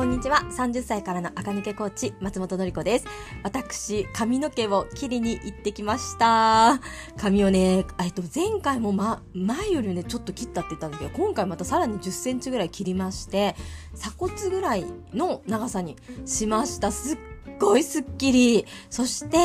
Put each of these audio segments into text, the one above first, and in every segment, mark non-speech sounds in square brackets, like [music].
こんにちは。30歳からの赤抜けコーチ、松本の子です。私、髪の毛を切りに行ってきました。髪をね、えっと、前回もま、前よりね、ちょっと切ったって言ったんだけど、今回またさらに10センチぐらい切りまして、鎖骨ぐらいの長さにしました。すっごいスッキリ。そして、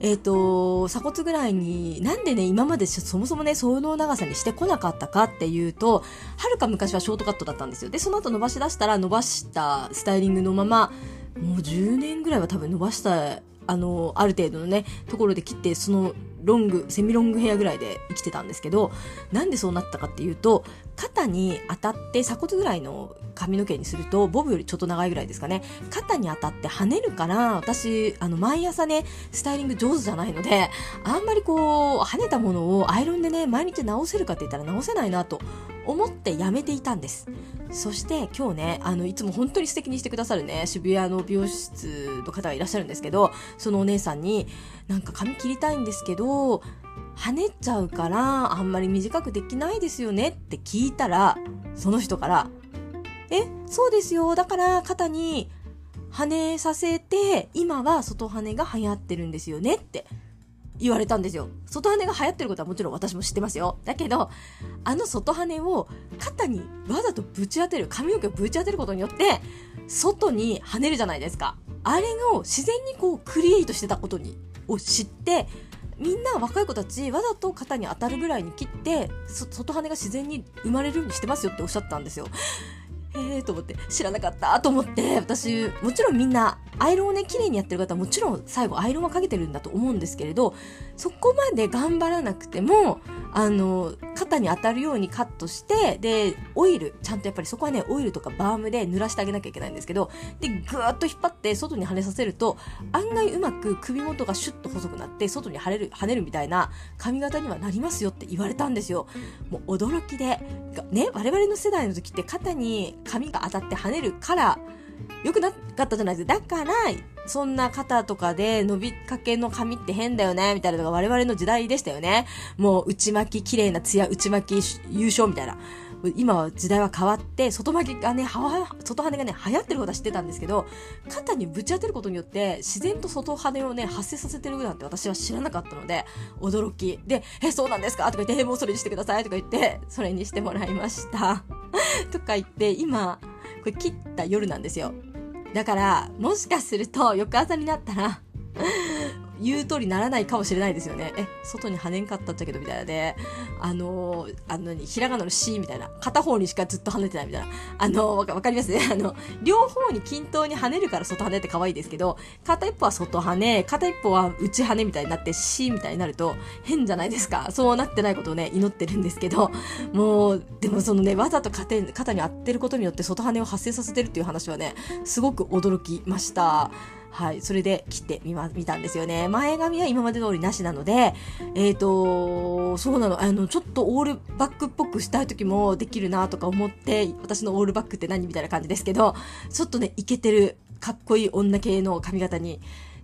えっ、と、鎖骨ぐらいに、なんでね、今までそもそもね、その長さにしてこなかったかっていうと、はるか昔はショートカットだったんですよ。で、その後伸ばし出したら、伸ばしたスタイリングのまま、もう10年ぐらいは多分伸ばした、あの、ある程度のね、ところで切って、そのロング、セミロングヘアぐらいで生きてたんですけど、なんでそうなったかっていうと、肩に当たって鎖骨ぐらいの髪の毛にすると、ボブよりちょっと長いぐらいですかね。肩に当たって跳ねるから、私、あの、毎朝ね、スタイリング上手じゃないので、あんまりこう、跳ねたものをアイロンでね、毎日直せるかって言ったら直せないなと思ってやめていたんです。そして今日ね、あの、いつも本当に素敵にしてくださるね、渋谷の美容室の方がいらっしゃるんですけど、そのお姉さんに、なんか髪切りたいんですけど、跳ねちゃうから、あんまり短くできないですよねって聞いたら、その人から、え、そうですよ。だから肩に跳ねさせて、今は外跳ねが流行ってるんですよねって言われたんですよ。外跳ねが流行ってることはもちろん私も知ってますよ。だけど、あの外跳ねを肩にわざとぶち当てる、髪の毛をぶち当てることによって、外に跳ねるじゃないですか。あれを自然にこうクリエイトしてたことに、を知って、みんな若い子たちわざと肩に当たるぐらいに切って、外跳ねが自然に生まれるようにしてますよっておっしゃったんですよ。えーと思って、知らなかったと思って、私、もちろんみんな、アイロンをね、綺麗にやってる方はもちろん最後アイロンはかけてるんだと思うんですけれど、そこまで頑張らなくても、あの、肩に当たるようにカットして、で、オイル、ちゃんとやっぱりそこはね、オイルとかバームで濡らしてあげなきゃいけないんですけど、で、ぐーっと引っ張って外に跳ねさせると、案外うまく首元がシュッと細くなって、外に跳ねる、跳ねるみたいな髪型にはなりますよって言われたんですよ。もう驚きで、ね、我々の世代の時って肩に髪が当たって跳ねるから、良くなかったじゃないですか。だから、そんな肩とかで伸びかけの髪って変だよね、みたいなのが我々の時代でしたよね。もう内巻き、綺麗なツヤ、内巻き優勝みたいな。今は時代は変わって、外巻きがね、は、外羽がね、流行ってることは知ってたんですけど、肩にぶち当てることによって、自然と外羽をね、発生させてるなんて私は知らなかったので、驚き。で、え、そうなんですか？とか言って、もうそれにしてくださいとか言って、それにしてもらいました。[laughs] とか言って、今、これ切った夜なんですよ。だから、もしかすると、翌朝になったら、言う通りならないかもしれないですよね。え、外に跳ねんかったっちゃけど、みたいなで、あのー、あのに、ひらがなの C みたいな、片方にしかずっと跳ねてないみたいな。あのー、わかります？ね。[laughs] あの、両方に均等に跳ねるから外跳ねって可愛いですけど、片一方は外跳ね、片一方は内跳ねみたいになって C みたいになると変じゃないですか。そうなってないことをね、祈ってるんですけど、もう、でもそのね、わざと肩肩に当てることによって外跳ねを発生させてるっていう話はね、すごく驚きました。はい。それで切ってみま、見たんですよね。前髪は今まで通りなしなので、えっ、ー、と、そうなの、あの、ちょっとオールバックっぽくしたい時もできるなとか思って、私のオールバックって何みたいな感じですけど、ちょっとね、イケてる、かっこいい女系の髪型に、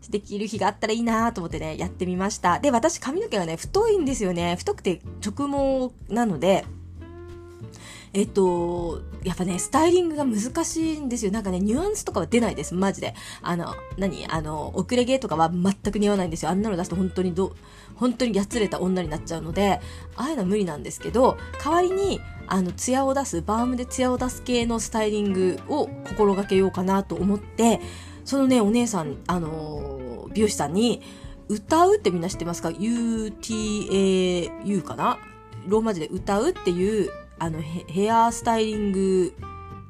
できる日があったらいいなと思ってね、やってみました。で、私髪の毛がね、太いんですよね。太くて直毛なので、えっと、やっぱね、スタイリングが難しいんですよ。なんかね、ニュアンスとかは出ないです。マジで。あの、何？あの、遅れ毛とかは全く似合わないんですよ。あんなの出すと本当にど、本当にやつれた女になっちゃうので、ああいうのは無理なんですけど、代わりに、あの、ツヤを出す、バームでツヤを出す系のスタイリングを心がけようかなと思って、そのね、お姉さん、あの、美容師さんに、歌うってみんな知ってますか ?UTAU かな？ローマ字で歌うっていう、あのヘ、アスタイリング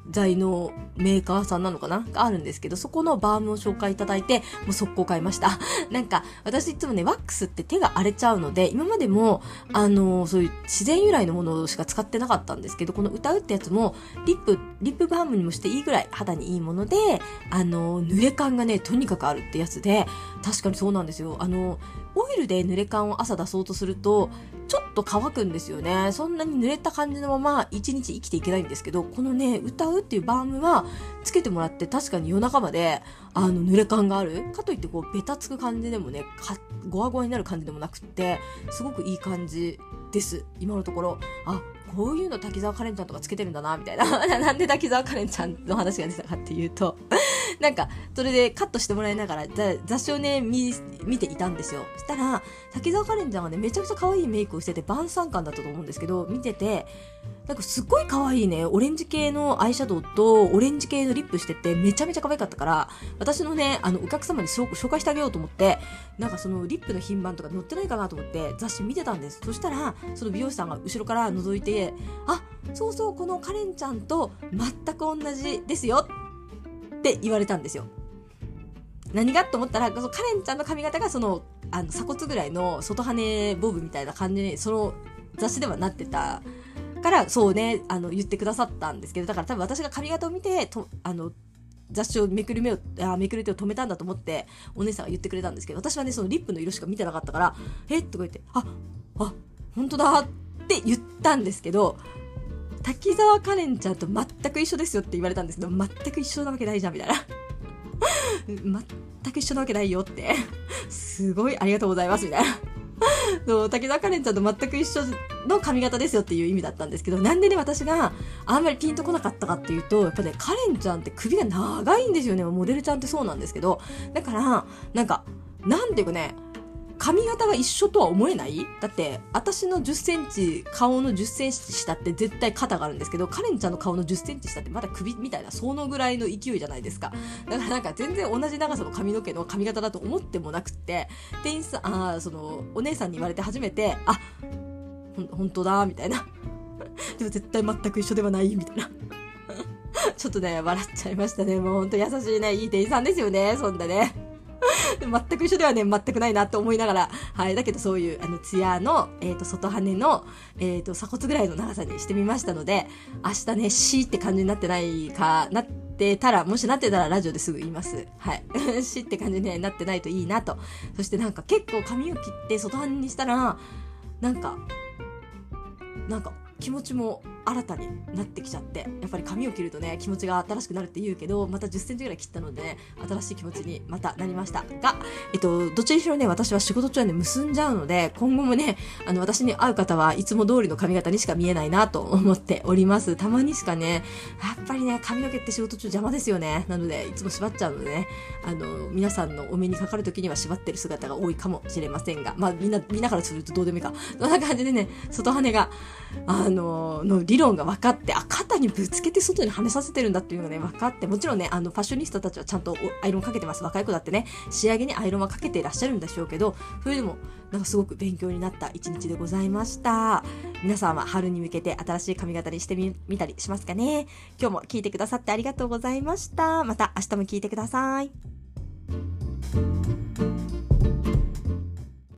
剤のメーカーさんなのかな？があるんですけど、そこのバームを紹介いただいて、もう速攻買いました。[laughs] なんか、私いつもね、ワックスって手が荒れちゃうので、今までも、あの、そういう自然由来のものしか使ってなかったんですけど、この歌うってやつも、リップ、リップバームにもしていいぐらい肌にいいもので、あの、濡れ感がね、とにかくあるってやつで、確かにそうなんですよ。あの、オイルで濡れ感を朝出そうとすると、ちょっと乾くんですよね。そんなに濡れた感じのまま一日生きていけないんですけど、このね、歌うっていうバームはつけてもらって確かに夜中まで、あの、濡れ感がある。かといってこう、ベタつく感じでもね、か、ゴワゴワになる感じでもなくって、すごくいい感じです。今のところ。あ、こういうの滝沢カレンちゃんとかつけてるんだな、みたいな。[laughs] なんで滝沢カレンちゃんの話が出たかっていうと [laughs] なんか、それでカットしてもらいながら、雑誌をね、見、見ていたんですよ。そしたら、滝沢カレンちゃんがね、めちゃくちゃ可愛いメイクをしてて、晩餐感だったと思うんですけど、見てて、なんかすっごい可愛いね、オレンジ系のアイシャドウと、オレンジ系のリップしてて、めちゃめちゃ可愛かったから、私のね、あの、お客様に紹介してあげようと思って、なんかそのリップの品番とか載ってないかなと思って雑誌見てたんです。そしたら、その美容師さんが後ろから覗いて、あ、そうそう、このカレンちゃんと全く同じですよって言われたんですよ。何が？と思ったら、そのカレンちゃんの髪型がその、あの、鎖骨ぐらいの外羽ボブみたいな感じに、その雑誌ではなってたから、そうね、あの、言ってくださったんですけど、だから多分私が髪型を見て、と、あの、雑誌をめくる目を、あめくる手を止めたんだと思って、お姉さんが言ってくれたんですけど、私はね、そのリップの色しか見てなかったから、え？とか言って、あ、あ、本当だって言ったんですけど、滝沢カレンちゃんと全く一緒ですよって言われたんですけど、全く一緒なわけないじゃん、みたいな。[laughs] 全く一緒なわけないよって。すごいありがとうございます、みたいな。そう滝沢カレンちゃんと全く一緒の髪型ですよっていう意味だったんですけど、なんでね、私があんまりピンとこなかったかっていうと、やっぱね、カレンちゃんって首が長いんですよね。モデルちゃんってそうなんですけど、だから、なんか、なんていうかね、髪型が一緒とは思えない？だって、私の10センチ、顔の10センチ下って絶対肩があるんですけど、カレンちゃんの顔の10センチ下ってまだ首みたいな、そのぐらいの勢いじゃないですか。だからなんか全然同じ長さの髪の毛の髪型だと思ってもなくって、店員さん、ああ、その、お姉さんに言われて初めて、あ、ほ、本当だ、みたいな。[laughs] でも絶対全く一緒ではない、みたいな。[laughs] ちょっとね、笑っちゃいましたね。もうほんと優しいね、いい店員さんですよね、そんなね。[laughs] 全く一緒ではね、全くないなと思いながら、はい。だけどそういう、あの、ツヤの、えっ、ー、と、外羽の、えっ、ー、と、鎖骨ぐらいの長さにしてみましたので、明日ね、C って感じになってないか、なってたら、もしなってたらラジオですぐ言います。はい。[laughs] C って感じになってないといいなと。そしてなんか結構髪を切って外羽にしたら、なんか、なんか気持ちも新たになってきちゃってやっぱり髪を切るとね気持ちが新しくなるって言うけどまた1 0センチぐらい切ったのでね新しい気持ちにまたなりました。がえっとどっちにしろね私は仕事中はね結んじゃうので今後もねあの私に会う方はいつも通りの髪型にしか見えないなと思っております。たまにしかねやっぱりね髪の毛って仕事中邪魔ですよね。なのでいつも縛っちゃうのでねあの皆さんのお目にかかる時には縛ってる姿が多いかもしれませんが。まあみんなみんなからするとどうでもいいか。そんな感じでね外羽があのの理論が分かってあ肩にぶつけて外に跳ねさせてるんだっていうのがね分かってもちろんねあのファッショニスタたちはちゃんとアイロンかけてます。若い子だってね仕上げにアイロンはかけていらっしゃるんでしょうけどそれでもなんかすごく勉強になった一日でございました。皆さんは春に向けて新しい髪型にしてみたりしますかね。今日も聞いてくださってありがとうございました。また明日も聞いてください。